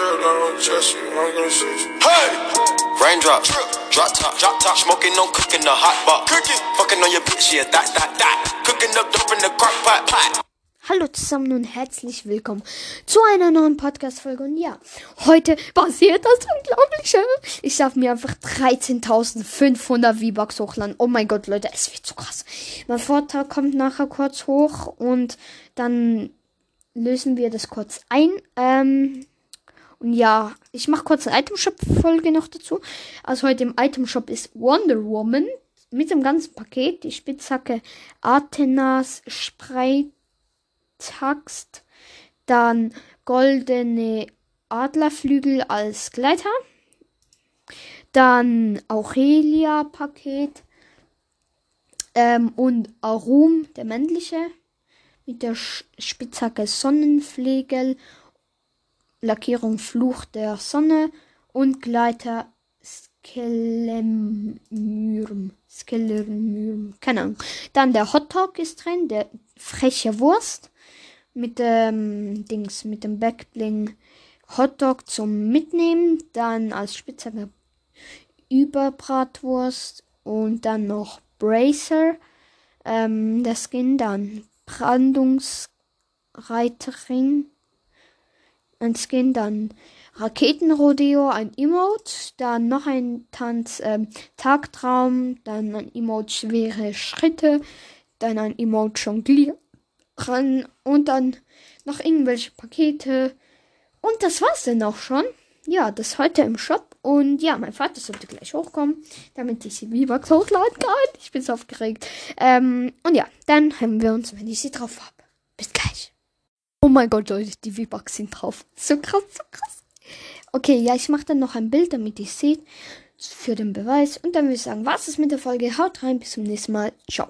trip, I don't trust you, I'm gonna shoot you. Hey! Raindrop, drop top, drop top, smoking on cooking the hot pot. Cooking, fucking on your bitch, yeah, that, that, that. Cooking up dope in the crock pot, pot. Hallo zusammen und herzlich willkommen zu einer neuen Podcast-Folge. Und ja, heute passiert das Unglaubliche. Ich darf mir einfach 13.500 V-Bucks hochladen. Oh mein Gott, Leute, es wird so krass. Mein Vortrag kommt nachher kurz hoch und dann lösen wir das kurz ein. Ähm, und ja, ich mache kurz eine Item-Shop-Folge noch dazu. Also heute im Item-Shop ist Wonder Woman mit dem ganzen Paket. Die Spitzhacke Athenas Spreit Taxt, dann goldene Adlerflügel als Gleiter, dann Aurelia-Paket ähm, und Arum, der männliche, mit der Spitzhacke Sonnenflegel, Lackierung Fluch der Sonne und Gleiter Skelemyrm. Skelemyrm. Keine Ahnung. Dann der Hotdog ist drin, der freche Wurst mit dem Dings, mit dem Backbling Hotdog zum Mitnehmen, dann als Spitzhacke Überbratwurst und dann noch Bracer, ähm, der Skin, dann Brandungsreiterin, ein Skin, dann Raketenrodeo, ein Emote, dann noch ein Tanz, ähm, Tagtraum, dann ein Emote schwere Schritte, dann ein Emote Jonglier ran und dann noch irgendwelche Pakete. Und das war's dann auch schon. Ja, das heute im Shop. Und ja, mein Vater sollte gleich hochkommen, damit ich sie V-Bucks hochladen kann. Ich bin so aufgeregt. Ähm, und ja, dann haben wir uns, wenn ich sie drauf habe. Oh mein Gott, Leute, die V-Bucks sind drauf. So krass, so krass. Okay, ja, ich mache dann noch ein Bild, damit ihr seht. Für den Beweis. Und dann würde ich sagen, was ist mit der Folge? Haut rein, bis zum nächsten Mal. Ciao.